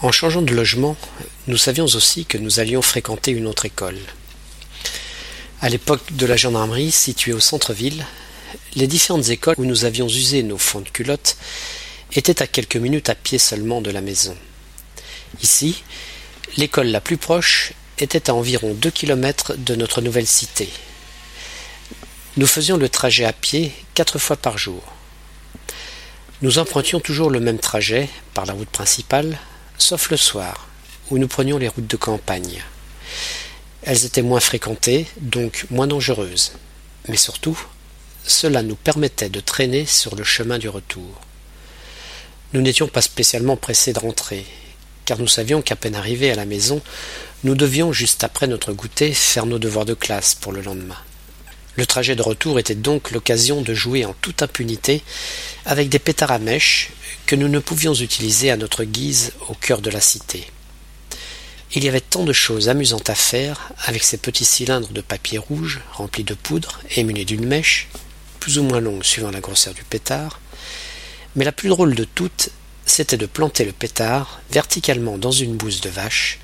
En changeant de logement, nous savions aussi que nous allions fréquenter une autre école. À l'époque de la gendarmerie située au centre-ville, les différentes écoles où nous avions usé nos fonds de culottes étaient à quelques minutes à pied seulement de la maison. Ici, l'école la plus proche était à environ deux kilomètres de notre nouvelle cité. Nous faisions le trajet à pied quatre fois par jour. Nous empruntions toujours le même trajet par la route principale, sauf le soir, où nous prenions les routes de campagne. Elles étaient moins fréquentées, donc moins dangereuses. Mais surtout, cela nous permettait de traîner sur le chemin du retour. Nous n'étions pas spécialement pressés de rentrer, car nous savions qu'à peine arrivés à la maison, nous devions, juste après notre goûter, faire nos devoirs de classe pour le lendemain. Le trajet de retour était donc l'occasion de jouer en toute impunité avec des pétards à mèche que nous ne pouvions utiliser à notre guise au cœur de la cité. Il y avait tant de choses amusantes à faire avec ces petits cylindres de papier rouge remplis de poudre et munis d'une mèche, plus ou moins longue suivant la grosseur du pétard, mais la plus drôle de toutes, c'était de planter le pétard verticalement dans une bouse de vache,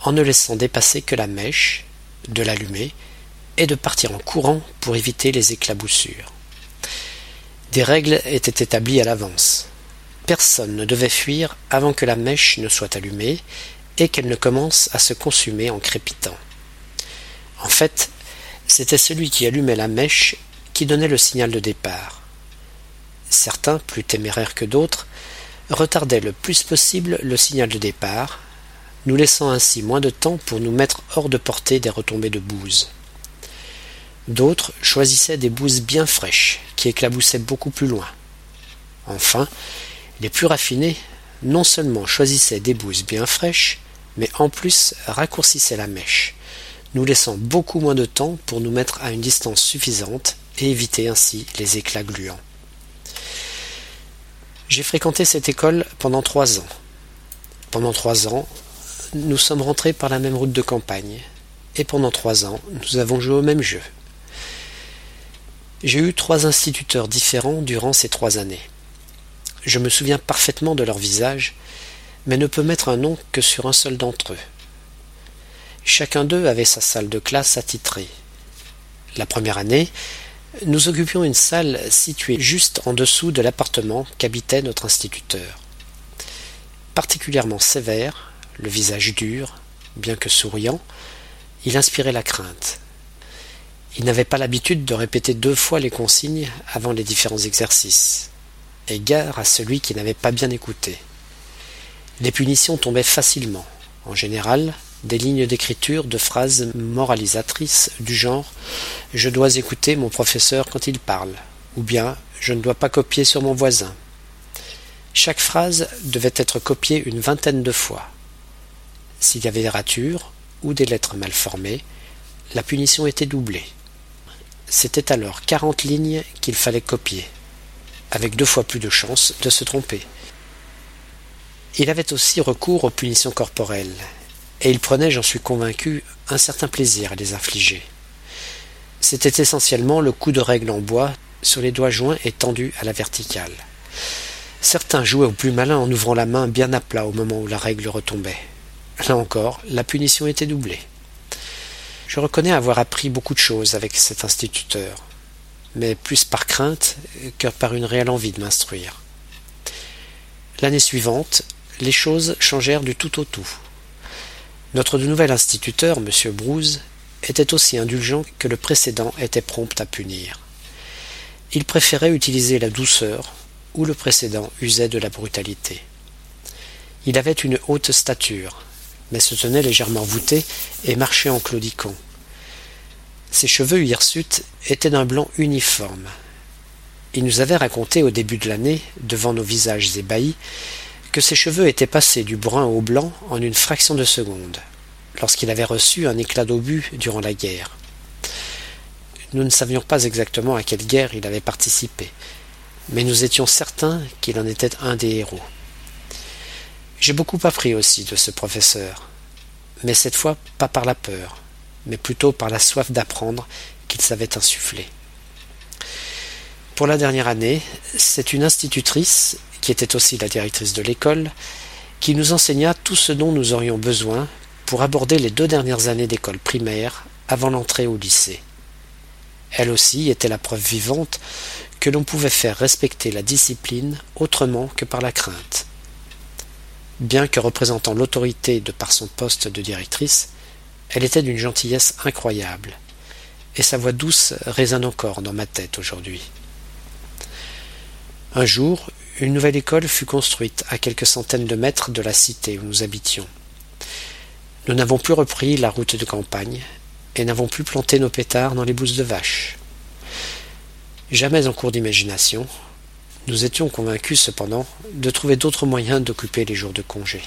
en ne laissant dépasser que la mèche, de l'allumer, et de partir en courant pour éviter les éclaboussures. Des règles étaient établies à l'avance. Personne ne devait fuir avant que la mèche ne soit allumée, et qu'elle ne commence à se consumer en crépitant. En fait, c'était celui qui allumait la mèche qui donnait le signal de départ. Certains, plus téméraires que d'autres, retardaient le plus possible le signal de départ, nous laissant ainsi moins de temps pour nous mettre hors de portée des retombées de bouse. D'autres choisissaient des bouses bien fraîches, qui éclaboussaient beaucoup plus loin. Enfin, les plus raffinés non seulement choisissaient des bouses bien fraîches, mais en plus raccourcissait la mèche, nous laissant beaucoup moins de temps pour nous mettre à une distance suffisante et éviter ainsi les éclats gluants. J'ai fréquenté cette école pendant trois ans. Pendant trois ans, nous sommes rentrés par la même route de campagne, et pendant trois ans, nous avons joué au même jeu. J'ai eu trois instituteurs différents durant ces trois années. Je me souviens parfaitement de leur visage, mais ne peut mettre un nom que sur un seul d'entre eux. Chacun d'eux avait sa salle de classe attitrée. La première année, nous occupions une salle située juste en dessous de l'appartement qu'habitait notre instituteur. Particulièrement sévère, le visage dur, bien que souriant, il inspirait la crainte. Il n'avait pas l'habitude de répéter deux fois les consignes avant les différents exercices. Égard à celui qui n'avait pas bien écouté. Les punitions tombaient facilement, en général des lignes d'écriture de phrases moralisatrices du genre Je dois écouter mon professeur quand il parle, ou bien Je ne dois pas copier sur mon voisin. Chaque phrase devait être copiée une vingtaine de fois. S'il y avait des ratures ou des lettres mal formées, la punition était doublée. C'était alors quarante lignes qu'il fallait copier, avec deux fois plus de chances de se tromper. Il avait aussi recours aux punitions corporelles, et il prenait, j'en suis convaincu, un certain plaisir à les infliger. C'était essentiellement le coup de règle en bois sur les doigts joints et tendus à la verticale. Certains jouaient au plus malin en ouvrant la main bien à plat au moment où la règle retombait. Là encore, la punition était doublée. Je reconnais avoir appris beaucoup de choses avec cet instituteur, mais plus par crainte que par une réelle envie de m'instruire. L'année suivante, les choses changèrent du tout au tout. Notre nouvel instituteur, M. Brouze, était aussi indulgent que le précédent était prompt à punir. Il préférait utiliser la douceur, où le précédent usait de la brutalité. Il avait une haute stature, mais se tenait légèrement voûté et marchait en claudiquant. Ses cheveux hirsutes étaient d'un blanc uniforme. Il nous avait raconté au début de l'année, devant nos visages ébahis, que ses cheveux étaient passés du brun au blanc en une fraction de seconde, lorsqu'il avait reçu un éclat d'obus durant la guerre. Nous ne savions pas exactement à quelle guerre il avait participé, mais nous étions certains qu'il en était un des héros. J'ai beaucoup appris aussi de ce professeur, mais cette fois pas par la peur, mais plutôt par la soif d'apprendre qu'il savait insuffler. Pour la dernière année, c'est une institutrice qui était aussi la directrice de l'école, qui nous enseigna tout ce dont nous aurions besoin pour aborder les deux dernières années d'école primaire avant l'entrée au lycée. Elle aussi était la preuve vivante que l'on pouvait faire respecter la discipline autrement que par la crainte. Bien que représentant l'autorité de par son poste de directrice, elle était d'une gentillesse incroyable, et sa voix douce résonne encore dans ma tête aujourd'hui. Un jour, une nouvelle école fut construite à quelques centaines de mètres de la cité où nous habitions. Nous n'avons plus repris la route de campagne et n'avons plus planté nos pétards dans les bouses de vaches. Jamais en cours d'imagination, nous étions convaincus cependant de trouver d'autres moyens d'occuper les jours de congé.